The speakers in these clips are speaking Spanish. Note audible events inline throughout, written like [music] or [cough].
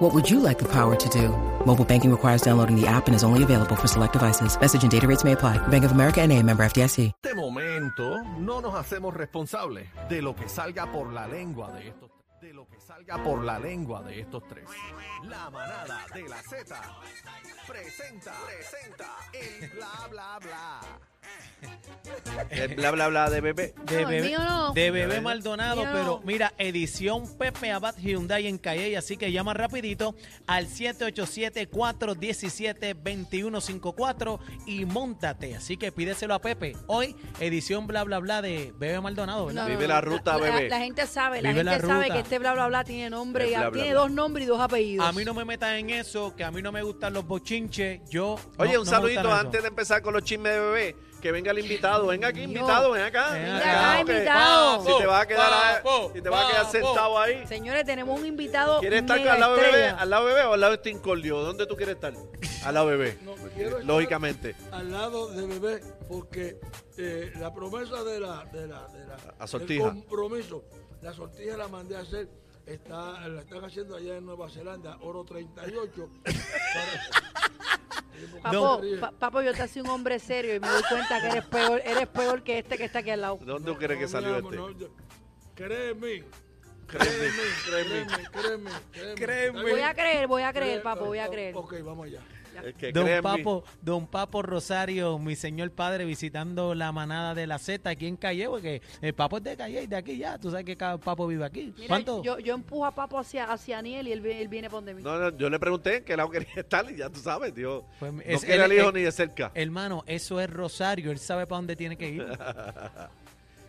What would you like the power to do? Mobile banking requires downloading the app and is only available for select devices. Message and data rates may apply. Bank of America and a member FDIC. este momento no nos hacemos responsables de lo que salga por la lengua de estos de lo que salga por la lengua de estos tres. La manada de la Z presenta presenta el bla bla bla. [laughs] El bla bla bla de bebé. De No, el bebé, mío no. de bebé Maldonado, no. pero mira, edición Pepe Abad Hyundai en Calle, así que llama rapidito al 787-417-2154 y montate. Así que pídeselo a Pepe. Hoy, edición bla bla bla de bebé Maldonado, ¿verdad? Vive la ruta, la, bebé. La, gente sabe, la Vive la gente sabe ruta. que este bla bla bla tiene nombre, El y bla, bla, tiene bla. dos nombres y dos apellidos. A mí no me metas en eso, que a mí no me gustan los bochinches. Yo. Oye, no- un saludito antes de empezar con los chismes de bebé. Que venga el invitado. Venga aquí, invitado. Ven acá. Ven acá, invitado. Si te vas a quedar, si te vas a quedar sentado ahí. Señores, tenemos un invitado ¿Quieres estar al lado de bebé? ¿Al lado de bebé o al lado de este incordio? ¿Dónde tú quieres estar? Al lado de bebé. No, me Lógicamente. Al lado de bebé, porque eh, la promesa de la, de la, de la del compromiso, la sortija la mandé a hacer, está, la están haciendo allá en Nueva Zelanda, oro 38. [laughs] [laughs] Papo, No. pa- papo, yo te hacía un hombre serio y me doy cuenta que eres peor, eres peor que este que está aquí al lado. ¿Dónde tú crees que No, salió este? no, yo-. Créeme, Créeme, créeme. créeme, créeme. Voy a creer, voy a creer, Cree- papo, voy a creer. Ok, vamos allá. El que Don cree. Papo, Don Papo Rosario, mi señor padre, visitando la manada de la Z aquí en Calle, porque el Papo es de Calle y de aquí ya. Tú sabes que cada Papo vive aquí. Mira, ¿Cuánto? yo, yo empujo a papo hacia, hacia Aniel y él, vi- él viene por donde mí. No, no, yo le pregunté en qué lado quería estar y ya tú sabes, tío. Pues, no es- quiere él- al hijo ni de cerca. Hermano, eso es Rosario. Él sabe para dónde tiene que ir. [laughs]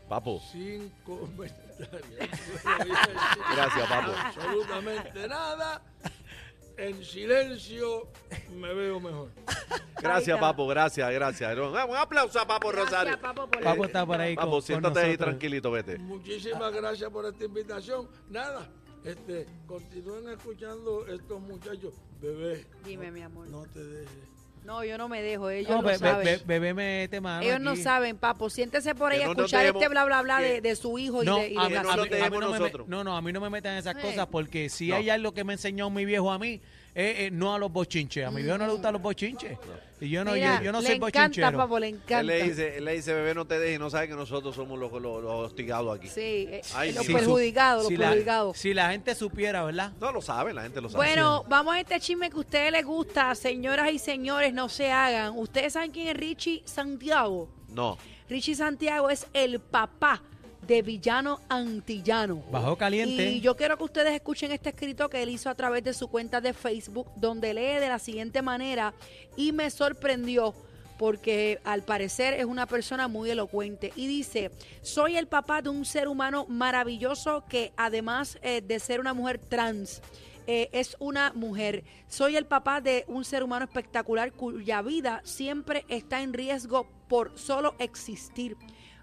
Papo, Sin comentarios. [laughs] gracias, papo. Absolutamente nada. En silencio me veo mejor. [laughs] Gracias, papo, gracias, gracias. Un aplauso a Papo Gracias, Rosario. papo, por Papo el- está por ahí. Papo, con siéntate ahí tranquilito, vete. Muchísimas gracias por esta invitación. Nada, este, continúen escuchando estos muchachos. Bebé, Dime, mi amor. no te dejes. No, yo no me dejo, ellos No, no, be- be- saben. be- bebé mete mano. ellos no saben, papo. Siéntese por ahí a escuchar este bla bla bla de, de su hijo No, y de, y de a no mí- nos a mí dejemos no me, nosotros. no, no, a mí no me metan esas Eh. cosas porque si No. hay algo que me enseñó mi viejo a mí, eh, eh, no a los bochinches. A mi viejo no le gustan los bochinches. Y yo no, Mira, yo, yo no le soy encanta, bochinchero. papo, le Él encanta. le dice, él le dice, bebé, no te dejes y no sabe que nosotros somos los, los, los hostigados aquí. Sí, eh, Ay, los sí. perjudicados, si los la, perjudicados. si la gente supiera, ¿verdad? No lo sabe, la gente lo sabe. Bueno, vamos a este chisme que a ustedes les gusta, señoras y señores, no se hagan. ¿Ustedes saben quién es Richie Santiago? No. Richie Santiago es el papá de Villano Antillano. Bajo caliente. Y yo quiero que ustedes escuchen este escrito que él hizo a través de su cuenta de Facebook, donde lee de la siguiente manera y me sorprendió porque al parecer es una persona muy elocuente. Y dice, soy el papá de un ser humano maravilloso que además eh, de ser una mujer trans, eh, es una mujer. Soy el papá de un ser humano espectacular cuya vida siempre está en riesgo por solo existir.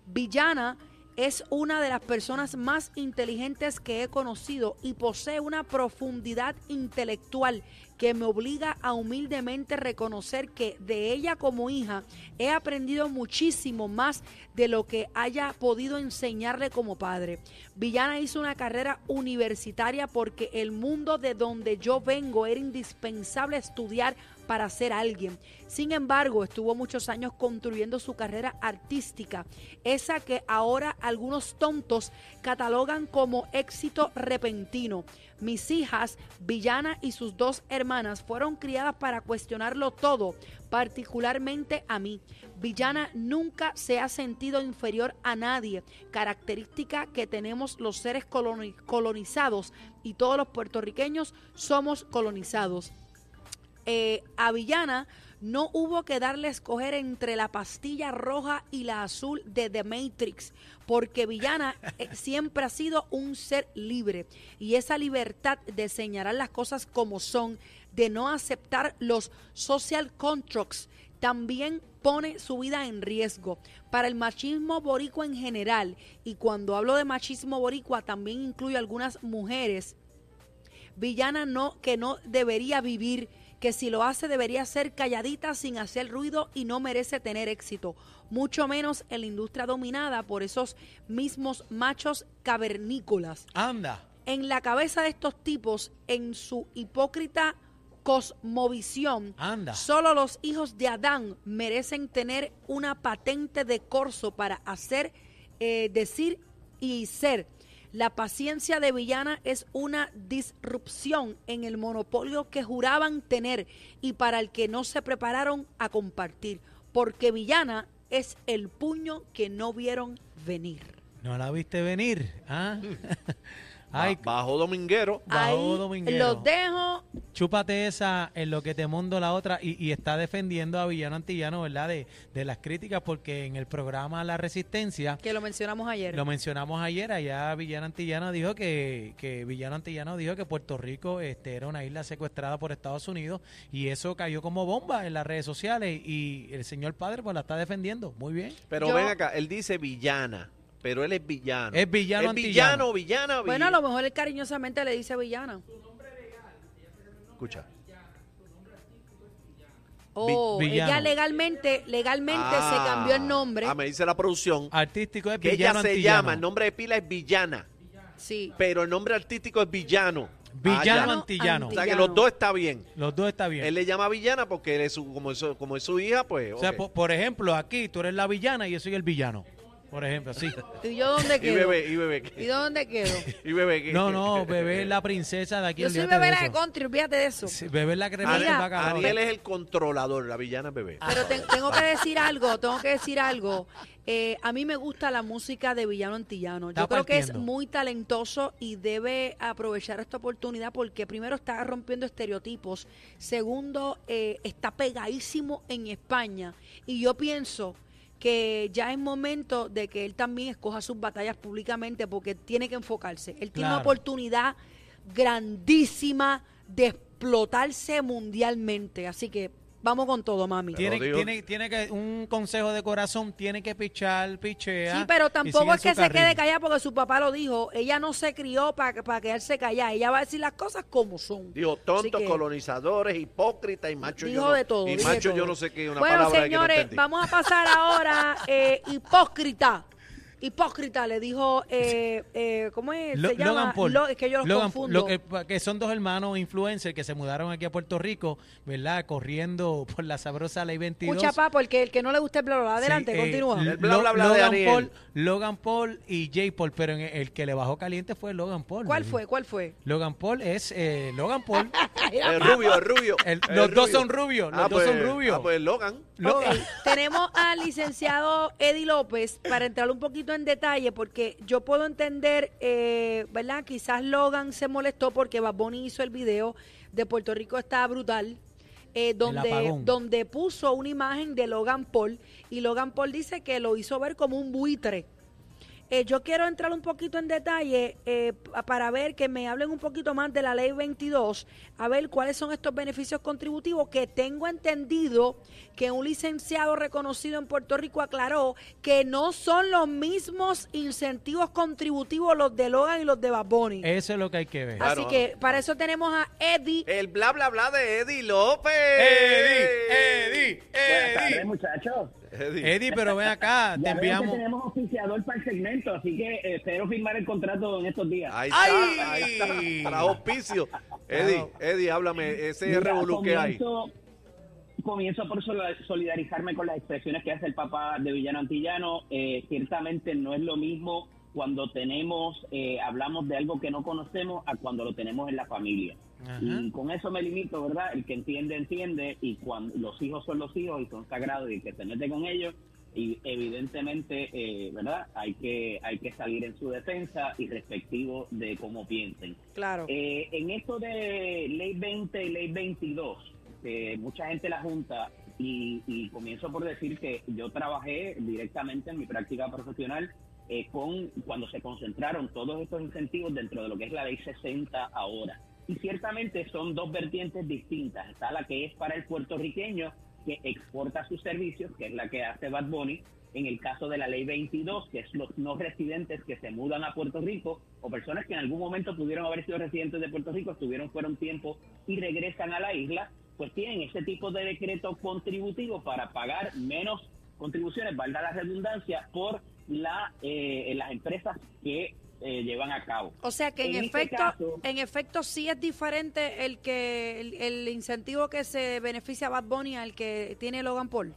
Villana es una de las personas más inteligentes que he conocido y posee una profundidad intelectual que me obliga a humildemente reconocer que de ella como hija he aprendido muchísimo más de lo que haya podido enseñarle como padre. Villana hizo una carrera universitaria porque el mundo de donde yo vengo era indispensable estudiar para ser alguien. Sin embargo, estuvo muchos años construyendo su carrera artística, esa que ahora algunos tontos catalogan como éxito repentino. Mis hijas, Villana y sus dos hermanas, fueron criadas para cuestionarlo todo, particularmente a mí. Villana nunca se ha sentido inferior a nadie, característica que tenemos los seres coloni- colonizados y todos los puertorriqueños somos colonizados eh, a Villana no hubo que darle a escoger entre la pastilla roja y la azul de The Matrix, porque Villana eh, [laughs] siempre ha sido un ser libre y esa libertad de señalar las cosas como son, de no aceptar los social contracts también pone su vida en riesgo. Para el machismo boricua en general, y cuando hablo de machismo boricua también incluye algunas mujeres, villana no, que no debería vivir, que si lo hace debería ser calladita sin hacer ruido y no merece tener éxito, mucho menos en la industria dominada por esos mismos machos cavernícolas. Anda. En la cabeza de estos tipos, en su hipócrita cosmovisión, Anda. solo los hijos de Adán merecen tener una patente de corso para hacer, eh, decir y ser. La paciencia de Villana es una disrupción en el monopolio que juraban tener y para el que no se prepararon a compartir, porque Villana es el puño que no vieron venir. ¿No la viste venir? ¿Ah? [laughs] Ay, Ba- bajo dominguero. Bajo Ahí dominguero. los dejo. chúpate esa en lo que te mundo la otra y, y está defendiendo a Villano Antillano, ¿verdad? De, de las críticas porque en el programa La Resistencia Que lo mencionamos ayer. Lo mencionamos ayer, allá Villano Antillano dijo que, que Villano Antillano dijo que Puerto Rico este, era una isla secuestrada por Estados Unidos y eso cayó como bomba en las redes sociales y el señor padre pues la está defendiendo. Muy bien. Pero Yo- ven acá, él dice villana, pero él es villano. Es villano Es villano, villana, Bueno, a villana. lo mejor él cariñosamente le dice villana. Escucha. Oh, villano. ella legalmente, legalmente se Ah, cambió el nombre. Ah, me dice la producción Artístico es que Villano ella se Antillano. llama, el nombre de pila es villana, Sí. pero el nombre artístico es villano. Villano Ah. Antillano. O sea que los dos está bien. Los dos está bien. Él le llama villana porque él es su, como, es su, como es su hija, pues. o sea, por ejemplo, aquí tú eres la villana y yo soy el villano. Por ejemplo, sí. [laughs] ¿Y yo dónde y quedo? bebé, y bebé. ¿Y dónde quedo? [laughs] Y bebé. ¿qué? No, no, bebé es la princesa de aquí. Yo soy bebé de la de country, olvídate de eso. Sí, bebé es la crema. Aniel es el controlador, la villana es bebé. Pero te- tengo que decir algo, tengo que decir algo. Eh, a mí me gusta la música de Villano Antillano. Yo Está creo que es muy talentoso y debe aprovechar esta oportunidad porque primero está rompiendo estereotipos, segundo eh, está pegadísimo en España y yo pienso que ya es momento de que él también escoja sus batallas públicamente porque tiene que enfocarse. Él tiene una oportunidad grandísima de explotarse mundialmente, así que vamos con todo, mami. Tiene, tiene, tiene que, un consejo de corazón, tiene que pichar, pichea. Sí, pero tampoco es que se carril. quede callada porque su papá lo dijo. Ella no se crió para para quedarse callada. Ella va a decir las cosas como son. Dijo tontos, que- colonizadores, hipócritas y macho Dijo yo no, de todo. Y macho todo. yo no sé qué, una bueno, palabra que no señores, vamos a pasar ahora eh, hipócrita. Hipócrita, le dijo, eh, eh, ¿cómo es? Lo- se llama? Logan Paul. Lo- es que yo los Logan- confundo. lo que, que son dos hermanos influencers que se mudaron aquí a Puerto Rico, ¿verdad? Corriendo por la sabrosa ley 22. Escucha, papo, el que, el que no le guste el bla, bla, bla. Adelante, Sí, eh, continúa. El bla, bla, bla de Logan. Paul, Logan Paul y Jay Paul, pero en el que le bajó caliente fue Logan Paul. ¿Cuál ¿no? fue? ¿Cuál fue? Logan Paul es eh, Logan Paul. [laughs] El rubio, el rubio. El- el los dos son rubios, los Ah, dos son pues- rubios. Ah, pues Logan. Lo- Ok, tenemos al licenciado Eddie López para entrar un poquito en detalle porque yo puedo entender, eh, ¿verdad? Quizás Logan se molestó porque Bad Bunny hizo el video de Puerto Rico está brutal. eh, donde, donde puso una imagen de Logan Paul y Logan Paul dice que lo hizo ver como un buitre. Eh, yo quiero entrar un poquito en detalle eh, pa- para ver que me hablen un poquito más de la ley 22, a ver cuáles son estos beneficios contributivos que tengo entendido que un licenciado reconocido en Puerto Rico aclaró que no son los mismos incentivos contributivos los de Logan y los de Bad Bunny. Eso es lo que hay que ver. Así claro. que para eso tenemos a Eddie. El bla, bla, bla de Eddie López. Eddie, Buenas tardes, muchachos. Eddie. Eddie, pero ven acá, te Ya veo que enviamos. tenemos auspiciador para el segmento, así que eh, espero firmar el contrato en estos días. Ahí está, ¡Ay! ahí está. Trajo auspicio. Eddie, Eddie, háblame. Ese revolú que hay. comienzo, comienzo por sol- solidarizarme con las expresiones que hace el papá de Villano Antillano. Eh, ciertamente no es lo mismo cuando tenemos, eh, hablamos de algo que no conocemos a cuando lo tenemos en la familia. Ajá. Y con eso me limito, ¿verdad? El que entiende, entiende, y cuando los hijos son los hijos y son sagrados y el que se mete con ellos, y evidentemente, eh, ¿verdad? Hay que, hay que salir en su defensa y respectivo de cómo piensen. Claro. Eh, en esto de ley 20 y ley 22, que mucha gente la junta, y, y comienzo por decir que yo trabajé directamente en mi práctica profesional eh, con cuando se concentraron todos estos incentivos dentro de lo que es la ley 60 ahora. Y ciertamente son dos vertientes distintas. Está la que es para el puertorriqueño que exporta sus servicios, que es la que hace Bad Bunny, en el caso de la ley 22, que es los no residentes que se mudan a Puerto Rico o personas que en algún momento pudieron haber sido residentes de Puerto Rico, estuvieron fuera un tiempo y regresan a la isla, pues tienen ese tipo de decreto contributivo para pagar menos contribuciones, valga la redundancia, por la eh, las empresas que eh, llevan a cabo. O sea que en, En este efecto, caso- en efecto sí es diferente el que el, el incentivo que se beneficia a Bad Bunny al que tiene Logan Paul.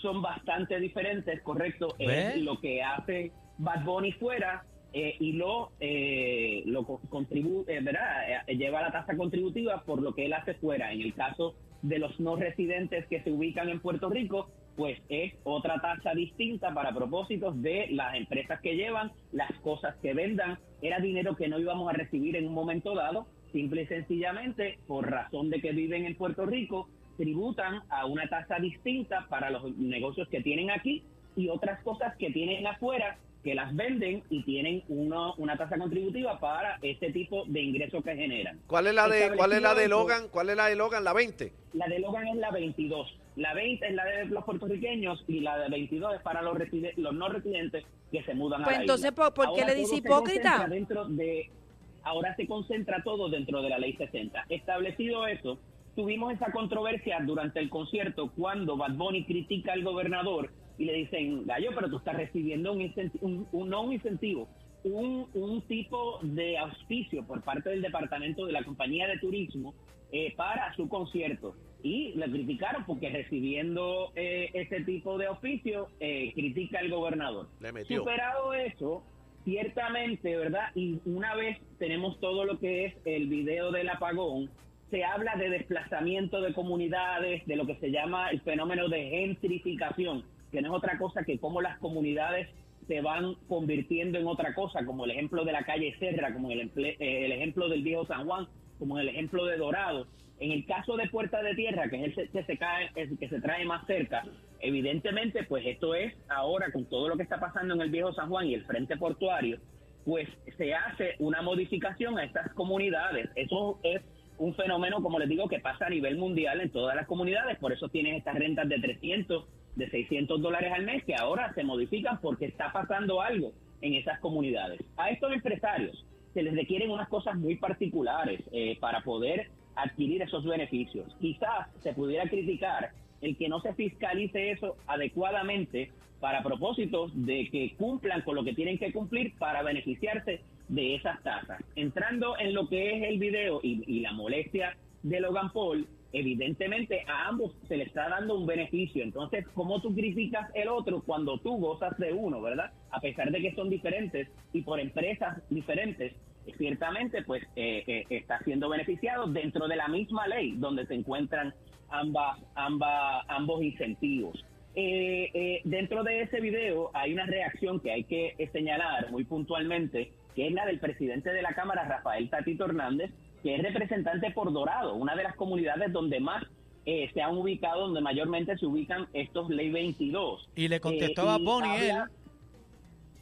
son bastante diferentes, correcto, es lo que hace Bad Bunny fuera eh, y lo eh, lo co- contribu eh, ¿verdad? Eh, lleva la tasa contributiva por lo que él hace fuera. En el caso de los no residentes que se ubican en Puerto Rico, pues es otra tasa distinta para propósitos de las empresas que llevan, las cosas que vendan. Era dinero que no íbamos a recibir en un momento dado, simple y sencillamente por razón de que viven en Puerto Rico, tributan a una tasa distinta para los negocios que tienen aquí y otras cosas que tienen afuera que las venden y tienen uno, una tasa contributiva para ese tipo de ingresos que generan. ¿Cuál es la de cuál es la de Logan? ¿Cuál es la de Logan? La 20. La de Logan es la 22. La 20 es la de los puertorriqueños y la de 22 es para los, no residentes que se mudan Pues a la entonces, isla. ¿por- por qué Ahora le dice hipócrita? Dentro de, ahora se concentra todo dentro de la ley 60. Establecido eso, tuvimos esa controversia durante el concierto cuando Bad Bunny critica al gobernador y le dicen, Gallo, pero tú estás recibiendo un, un- un- no un incentivo, un, un tipo de auspicio por parte del departamento de la compañía de turismo eh, para su concierto. Y le criticaron porque recibiendo eh, ese tipo de auspicio, eh, critica al gobernador. Le metió. Superado eso, ciertamente, ¿verdad? Y una vez tenemos todo lo que es el video del apagón, se habla de desplazamiento de comunidades, de lo que se llama el fenómeno de gentrificación, que no es otra cosa que cómo las comunidades se van convirtiendo en otra cosa, como el ejemplo de la calle Serra, como el, emple- eh, el ejemplo del viejo San Juan, como el ejemplo de Dorado. En el caso de Puerta de Tierra, que es el que se, cae, el que se trae más cerca, evidentemente, pues esto es ahora con todo lo que está pasando en el viejo San Juan y el frente portuario, pues se hace una modificación a estas comunidades. Eso es un fenómeno, como les digo, que pasa a nivel mundial en todas las comunidades, por eso tienen estas rentas de 300, de 600 dólares al mes que ahora se modifican porque está pasando algo en esas comunidades. A estos empresarios se les requieren unas cosas muy particulares eh, para poder adquirir esos beneficios. Quizás se pudiera criticar el que no se fiscalice eso adecuadamente para propósitos de que cumplan con lo que tienen que cumplir para beneficiarse de esas tasas. Entrando en lo que es el video y, y la molestia de Logan Paul, evidentemente a ambos se le está dando un beneficio. Entonces, ¿cómo tú criticas el otro cuando tú gozas de uno, verdad? A pesar de que son diferentes y por empresas diferentes, ciertamente pues eh, eh, está siendo beneficiado dentro de la misma ley donde se encuentran ambas, ambas, ambos incentivos. Eh, dentro de ese video hay una reacción que hay que señalar muy puntualmente, que es la del presidente de la Cámara, Rafael Tatito Hernández, que es representante por Dorado, una de las comunidades donde más eh, se han ubicado, donde mayormente se ubican estos Ley 22. Y le contestó Eh, a Bonnie habla- él.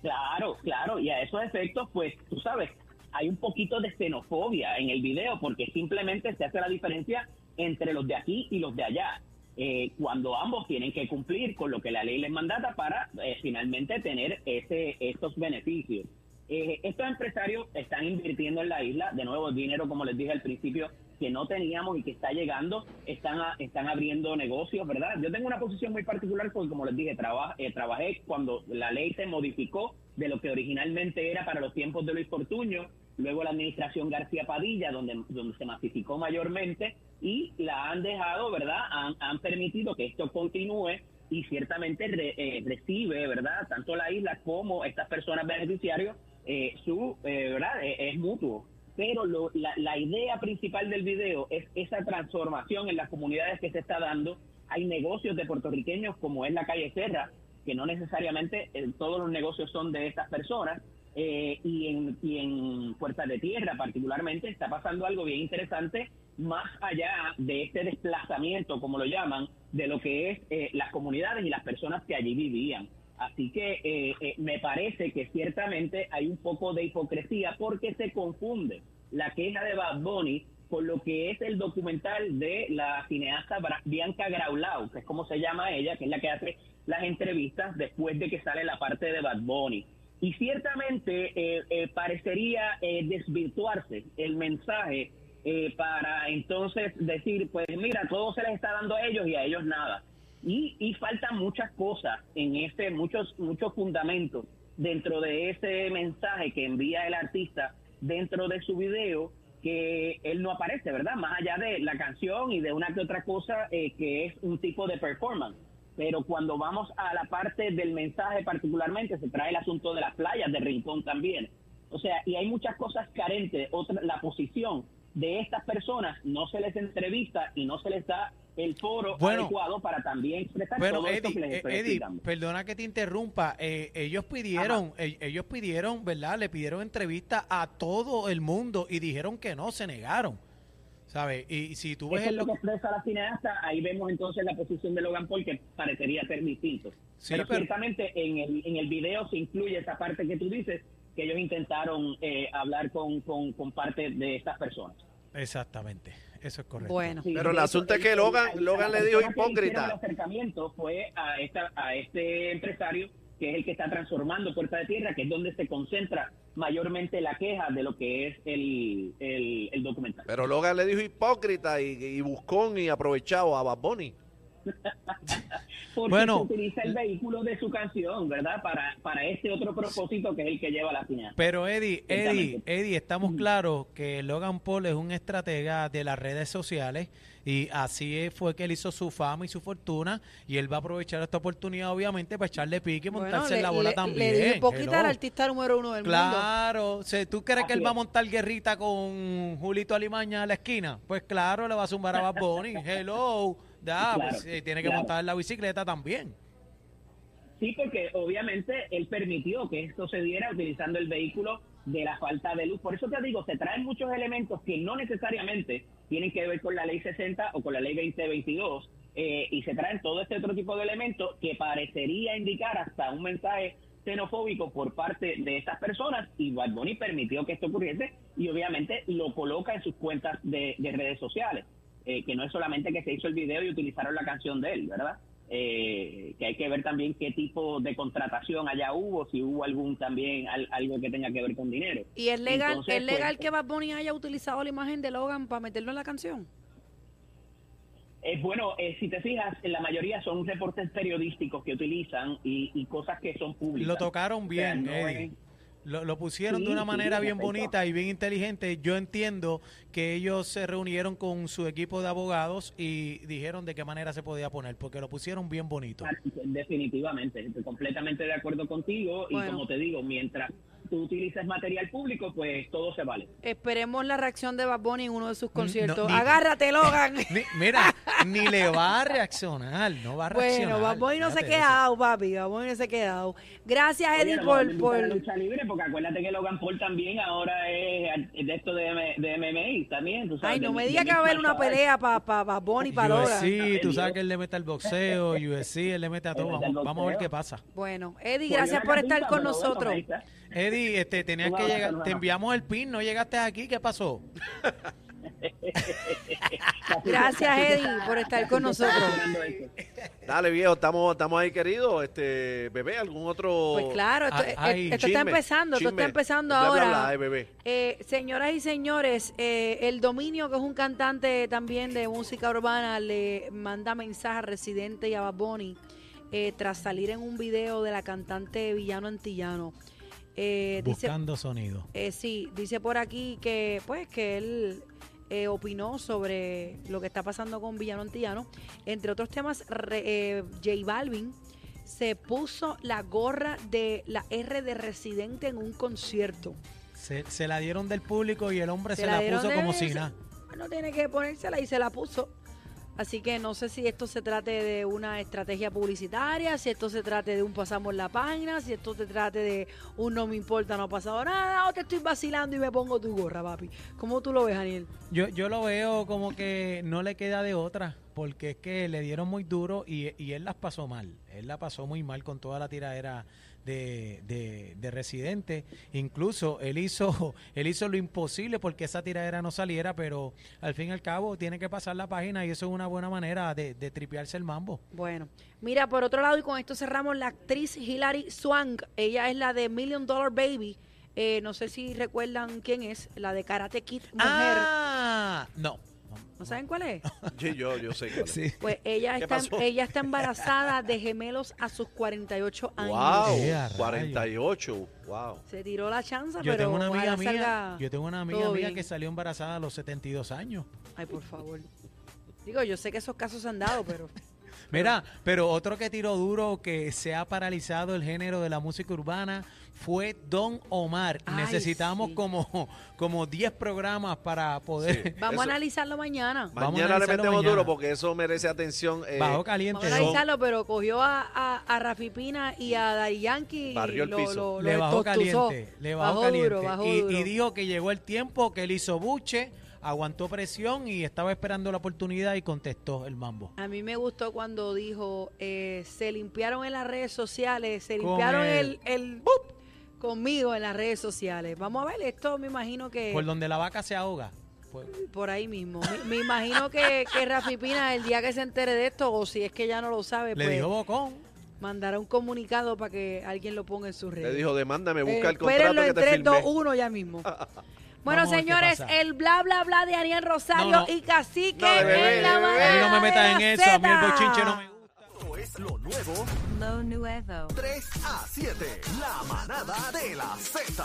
Claro, claro, y a esos efectos, pues, tú sabes, hay un poquito de xenofobia en el video porque simplemente se hace la diferencia entre los de aquí y los de allá, eh, cuando ambos tienen que cumplir con lo que la ley les mandata para eh, finalmente tener ese estos beneficios. Eh, estos empresarios están invirtiendo en la isla, de nuevo, dinero, como les dije al principio, que no teníamos y que está llegando, están, a- están abriendo negocios, ¿verdad? Yo tengo una posición muy particular porque, como les dije, traba- eh, trabajé cuando la ley se modificó de lo que originalmente era para los tiempos de Luis Fortuño, luego la administración García Padilla, donde, donde se masificó mayormente, y la han dejado, ¿verdad? Han, han permitido que esto continúe y ciertamente re- eh, recibe, ¿verdad? Tanto la isla como estas personas beneficiarios, eh, su, eh, ¿verdad? Eh, es mutuo. Pero lo- la, la idea principal del video es esa transformación en las comunidades que se está dando. Hay negocios de puertorriqueños como es la calle Serra, que no necesariamente eh, todos los negocios son de estas personas, eh, y, en, y en Puerta de Tierra particularmente está pasando algo bien interesante más allá de este desplazamiento, como lo llaman, de lo que es eh, las comunidades y las personas que allí vivían. Así que eh, eh, me parece que ciertamente hay un poco de hipocresía porque se confunde la queja de Bad Bunny con lo que es el documental de la cineasta Bianca Graulau, que es como se llama ella, que es la que hace las entrevistas después de que sale la parte de Bad Bunny. Y ciertamente eh, eh, parecería eh, desvirtuarse el mensaje eh, para entonces decir, pues mira, todo se les está dando a ellos y a ellos nada. Y, y faltan muchas cosas en ese, muchos, muchos fundamentos dentro de ese mensaje que envía el artista dentro de su video que él no aparece, ¿verdad? Más allá de la canción y de una que otra cosa eh, que es un tipo de performance. Pero cuando vamos a la parte del mensaje particularmente, se trae el asunto de las playas de Rincón también. O sea, y hay muchas cosas carentes. Otra, la posición de estas personas no se les entrevista y no se les da el foro Bueno. adecuado para también expresar Bueno, todo esto Eddie, que les eh, Eddie, perdona que te interrumpa. eh, ellos pidieron, eh, ellos pidieron, ¿verdad? Le pidieron entrevista a todo el mundo y dijeron que no, se negaron. ¿Sabes? Y si tú ves Eso es lo lo- que expresa la cineasta, ahí vemos entonces la posición de Logan Paul que parecería ser distinto. Sí, pero, pero- ciertamente en el, en el video se incluye esa parte que tú dices, que ellos intentaron eh, hablar con, con, con parte de estas personas. Exactamente, eso es correcto. Bueno, Sí, Pero el asunto es que Logan- el- Logan la le dijo hipócrita. El acercamiento fue a, esta, a este empresario que es el que está transformando Puerta de Tierra, que es donde se concentra mayormente la queja de lo que es el, el, el documental. Pero Logan le dijo hipócrita y, y buscón y aprovechado a Bad Bunny. [laughs] Porque Bueno. se utiliza el vehículo de su canción, ¿verdad? Para, para este otro propósito que es el que lleva la cineasta. Pero Eddie, Eddie. Eddie, estamos claros que Logan Paul es un estratega de las redes sociales y así fue que él hizo su fama y su fortuna y él va a aprovechar esta oportunidad obviamente para echarle pique y montarse bueno, en la bola le- también. le dije poquita al artista número uno del mundo. Claro, o sea, ¿tú crees que él va a montar guerrita con Julito Alimaña a la esquina? Pues claro, le va a zumbar a Bad Bunny. [laughs] Hello, da, Claro, pues, eh, tiene que claro. montar la bicicleta también. Sí, porque obviamente él permitió que esto se diera utilizando el vehículo de la falta de luz. Por eso te digo, se traen muchos elementos que no necesariamente tienen que ver con la ley 60 o con la ley 2022 eh, y se traen todo este otro tipo de elementos que parecería indicar hasta un mensaje xenofóbico por parte de estas personas y Bad Bunny permitió que esto ocurriese y obviamente lo coloca en sus cuentas de, de redes sociales, eh, que no es solamente que se hizo el video y utilizaron la canción de él, ¿verdad? Eh, que hay que ver también qué tipo de contratación allá hubo, si hubo algún también al- algo que tenga que ver con dinero. ¿Y es legal, Entonces, es legal pues, que Bad Bunny haya utilizado la imagen de Logan para meterlo en la canción? Eh, bueno, eh, si te fijas, en la mayoría son reportes periodísticos que utilizan y, y cosas que son públicas. Lo tocaron O sea, bien, no Eddie. es- Lo, lo pusieron Sí, de una manera en bien bonita y bien inteligente. Yo entiendo que ellos se reunieron con su equipo de abogados y dijeron de qué manera se podía poner, porque lo pusieron bien bonito. Definitivamente, estoy completamente de acuerdo contigo y como te digo, mientras tú utilices material público, pues todo se vale. Esperemos la reacción de Bad Bunny en uno de sus conciertos. ni- Agárrate, [laughs] Logan. Ni- mira, ni le va a reaccionar, no va a reaccionar. bueno, Bad Bunny no se ha quedado, papi. Bad Bunny no se ha quedado. Gracias, Eddie, por... por... la lucha libre, porque acuérdate que Logan Paul también ahora es de esto de, M- de MMA también. tú sabes, Ay, no de- me de diga que va a haber una pelea para pa, Bad Bunny, para Logan. UFC, tú sabes que él le mete al boxeo, [laughs] UFC, él le mete a todo. Vamos, vamos a ver qué pasa. Bueno, Eddie, gracias por estar con nosotros. Eddie, este, tenías que llegar, hermano. te enviamos el pin, no llegaste aquí, ¿qué pasó? [laughs] Gracias, Eddie, por estar con nosotros. Dale, viejo, estamos, estamos ahí, querido. Este, bebé, ¿algún otro Pues claro, esto, Ay, esto está chisme? empezando, esto Chisme. está empezando Bla, ahora. bla, eh, bebé. Eh, señoras y señores, eh, el Dominio, que es un cantante también de música urbana, le manda mensaje a Residente y a Bad Bunny eh, tras salir en un video de la cantante Villano Antillano. Eh, dice, Buscando sonido. eh, sí, dice por aquí que pues que él eh, opinó sobre lo que está pasando con Villano Antillano. Entre otros temas, re- eh, J Balvin se puso la gorra de la R de Residente en un concierto. Se, se la dieron del público y el hombre se, Se la, dieron puso como si nada. No tiene que ponérsela y se la puso. Así que no sé si esto se trate de una estrategia publicitaria, si esto se trate de un pasamos la página, si esto se trate de un no me importa, no ha pasado nada, o te estoy vacilando y me pongo tu gorra, papi. ¿Cómo tú lo ves, Daniel? Yo, yo lo veo como que no le queda de otra, porque es que le dieron muy duro y, y él las pasó mal. Él la pasó muy mal con toda la tiradera de, de, de Residente. Incluso él hizo, [laughs] él hizo lo imposible porque esa tiradera no saliera, pero al fin y al cabo tiene que pasar la página y eso es una buena manera de, de tripearse el mambo. Bueno, mira, por otro lado, y con esto cerramos, la actriz Hilary Swank, ella es la de Million Dollar Baby. Eh, no sé si recuerdan quién es, la de Karate Kid Mujer. Ah, no. ¿No saben cuál es? Sí, yo, yo sé. cuál es. Sí. Pues ella ¿Qué está, pasó? ella está embarazada de gemelos a sus 48 años. Wow, rayos. 48. Wow. Se tiró la chanza, Yo pero tengo una amiga mía, salga yo tengo una amiga mía que salió embarazada a los 72 años. Ay, por favor. Digo, yo sé que esos casos se han dado, pero... Mira, pero otro que tiró duro que se ha paralizado el género de la música urbana fue Don Omar. Ay, Necesitamos sí. como como 10 programas para poder Vamos Eso- a analizarlo mañana. Mañana le metemos mañana. duro porque eso merece atención. eh, bajo caliente. Vamos a analizarlo, pero cogió a, a, a Rafi Pina y a Daddy Yankee. Barrió el piso. lo- lo le bajó caliente, le bajó, Bajó caliente. duro, bajó y, duro. y dijo que llegó el tiempo que él hizo buche, aguantó presión y estaba esperando la oportunidad y contestó el mambo. A mí me gustó cuando dijo, eh, se limpiaron en las redes sociales, se Con limpiaron el- el, el ¡bup! conmigo en las redes sociales. Vamos a ver, esto me imagino que Por donde la vaca se ahoga. Pues, por ahí mismo. Me, me imagino que, que Rafi Pina, el día que se entere de esto, o si es que ya no lo sabe, le pues dijo bocón. mandará un comunicado para que alguien lo ponga en sus redes. Le dijo, demándame, busca Eh, el contrato que en te 3, firmé. 2, 1 ya mismo. [laughs] Bueno, Vamos señores, el bla bla bla de Ariel Rosario No, no. y Cacique No, bebé, en la bebé. manada mí no me metas en eso, a mí el bochinche no me gusta. Esto es lo nuevo Lo nuevo. 3 a 7. La manada de la Z.